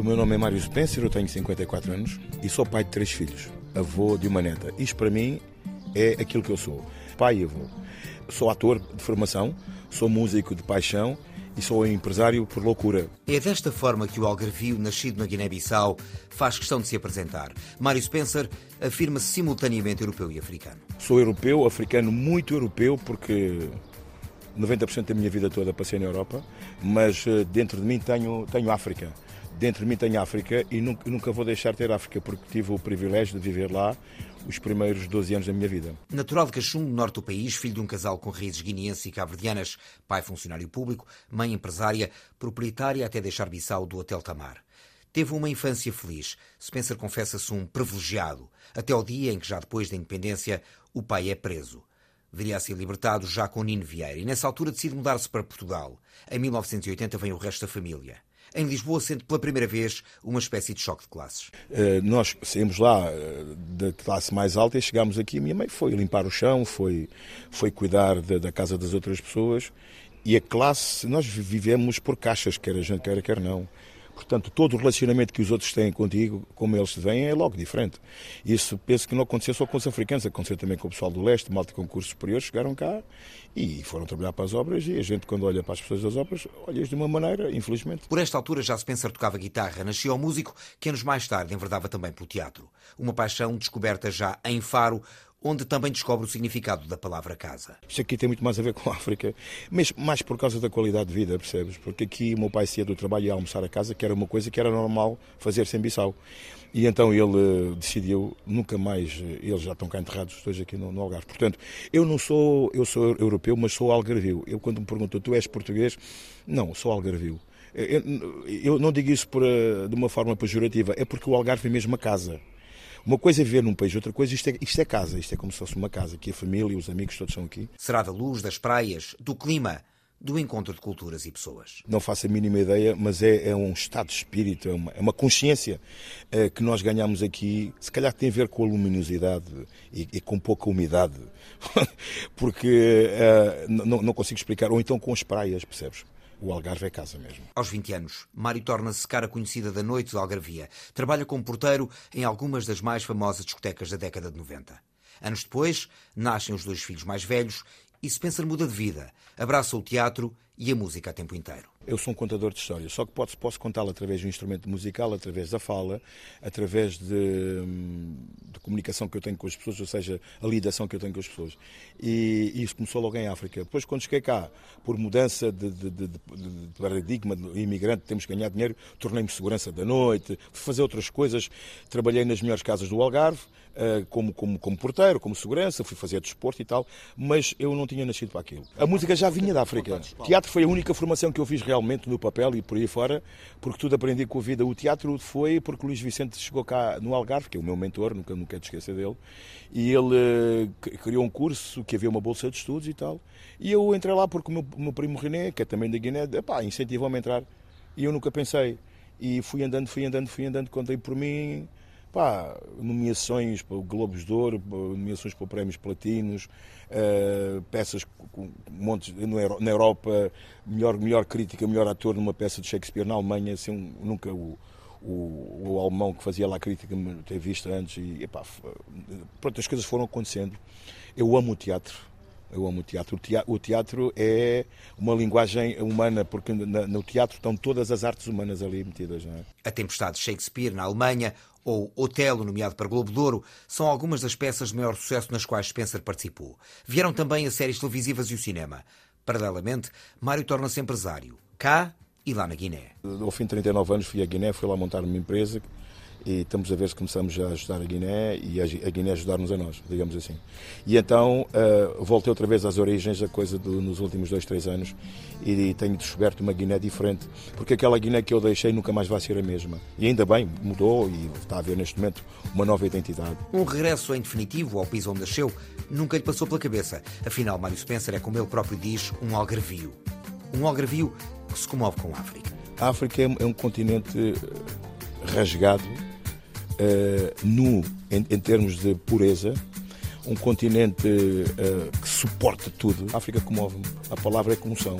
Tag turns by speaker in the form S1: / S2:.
S1: O meu nome é Mário Spencer, eu tenho 54 anos e sou pai de três filhos, avô de uma neta. Isto para mim é aquilo que eu sou, pai e avô. Sou ator de formação, sou músico de paixão e sou empresário por loucura.
S2: É desta forma que o algarvio, nascido na Guiné-Bissau, faz questão de se apresentar. Mário Spencer afirma-se simultaneamente europeu e africano.
S1: Sou europeu, africano, muito europeu, porque 90% da minha vida toda passei na Europa, mas eh, dentro de mim tenho, tenho África dentro de mim tenho África e nunca, nunca, vou deixar de ter África porque tive o privilégio de viver lá os primeiros 12 anos da minha vida.
S2: Natural de Cachum, no norte do país, filho de um casal com raízes guineenses e cabo-verdianas, pai funcionário público, mãe empresária, proprietária até deixar Bissau do Hotel Tamar. Teve uma infância feliz. Spencer confessa-se um privilegiado, até o dia em que, já depois da independência, o pai é preso. Viria a ser libertado já com Nino Vieira e, nessa altura, decide mudar-se para Portugal. Em 1980 vem o resto da família em Lisboa sente pela primeira vez uma espécie de choque de classes.
S1: Uh, nós saímos lá uh, da classe mais alta e chegámos aqui. A minha mãe foi limpar o chão, foi, foi cuidar da, da casa das outras pessoas. E a classe, nós vivemos por caixas, quer a gente queira, quer não. Portanto, todo o relacionamento que os outros têm contigo, como eles te veem, é logo diferente. Isso penso que não aconteceu só com os africanos, aconteceu também com o pessoal do leste, malta com curso superior, chegaram cá e foram trabalhar para as obras e a gente, quando olha para as pessoas das obras, olha de uma maneira, infelizmente.
S2: Por esta altura já Spencer tocava guitarra, nasceu músico que anos mais tarde enverdava também pelo teatro. Uma paixão descoberta já em Faro, onde também descobre o significado da palavra casa.
S1: Isto aqui tem muito mais a ver com a África, mas mais por causa da qualidade de vida, percebes? Porque aqui o meu pai saía do trabalho e ia almoçar a casa, que era uma coisa que era normal fazer sem Bissau. E então ele uh, decidiu nunca mais, uh, eles já estão cá enterrados os dois aqui no, no, Algarve. Portanto, eu não sou, eu sou europeu, mas sou algarvio. Eu quando me perguntam, tu és português? Não, sou algarvio. Eu, eu não digo isso por, de uma forma pejorativa, é porque o Algarve é mesmo a casa. Uma coisa é viver num país, outra coisa, isto é, isto é casa, isto é como se fosse uma casa, aqui a família, os amigos todos são aqui.
S2: Será da luz, das praias, do clima, do encontro de culturas e pessoas.
S1: Não faço a mínima ideia, mas é, é um estado de espírito, é uma, é uma consciência é, que nós ganhamos aqui, se calhar tem a ver com a luminosidade e, e com pouca umidade, porque é, não, não consigo explicar, ou então com as praias, percebes? O Algarve é casa mesmo.
S2: Aos 20 anos, Mário torna-se cara conhecida da noite de Algarvia. Trabalha como porteiro em algumas das mais famosas discotecas da década de 90. Anos depois, nascem os dois filhos mais velhos e Spencer muda de vida, abraça o teatro e a música a tempo inteiro.
S1: Eu sou um contador de histórias, só que posso, posso contá-la através de um instrumento musical, através da fala, através de, hum, de, comunicação que eu tenho com as pessoas, ou seja, a lidação que eu tenho com as pessoas. E, e isso começou logo em África. Depois, quando cheguei cá, por mudança de, de, de, de paradigma, de imigrante, temos que ganhar dinheiro, tornei-me segurança da noite, fui fazer outras coisas, trabalhei nas melhores casas do Algarve, eh, como, como, como porteiro, como segurança, fui fazer desporto e tal, mas eu não tinha nascido para aquilo. A música já vinha da África. Teatro foi a única formação que eu fiz realmente no papel e por aí fora, porque tudo aprendi com a vida. O teatro foi porque o Luís Vicente chegou cá no Algarve, que é o meu mentor, nunca, nunca de esquecer dele, e ele uh, criou um curso que havia uma bolsa de estudos e tal. E eu entrei lá porque o meu, meu primo René, que é também da Guiné, incentivou-me a entrar. E eu nunca pensei. E fui andando, fui andando, fui andando, contei por mim pá, nomeações para Globos de Ouro, nomeações para prémios platinos, uh, peças com montes na Europa, melhor, melhor crítica, melhor ator numa peça de Shakespeare na Alemanha, assim, nunca o, o, o, alemão que fazia lá a crítica me ter visto antes e epá, pronto, as coisas foram acontecendo. Eu amo o teatro, eu amo o teatro. O teatro é uma linguagem humana, porque no teatro estão todas as artes humanas ali metidas. Não é?
S2: A Tempestade de Shakespeare, na Alemanha, ou Otelo, nomeado para Globo de Ouro, são algumas das peças de maior sucesso nas quais Spencer participou. Vieram também as séries televisivas e o cinema. Paralelamente, Mário torna-se empresário, cá e lá na Guiné.
S1: Ao fim de 39 anos fui à Guiné, fui lá montar uma empresa e estamos a ver se começamos a ajudar a Guiné e a Guiné ajudar-nos a nós, digamos assim. E então uh, voltei outra vez às origens, a coisa do, nos últimos dois, três anos, e tenho descoberto uma Guiné diferente, porque aquela Guiné que eu deixei nunca mais vai ser a mesma. E ainda bem, mudou e está a haver neste momento uma nova identidade.
S2: Um regresso em definitivo ao país onde nasceu nunca lhe passou pela cabeça. Afinal, Mário Spencer é, como ele próprio diz, um algarvio. Um algarvio que se comove com a África.
S1: A África é um continente rasgado uh, nu em, em, termos de pureza, um continente uh, que suporta tudo. A África comove-me. A palavra é comoção.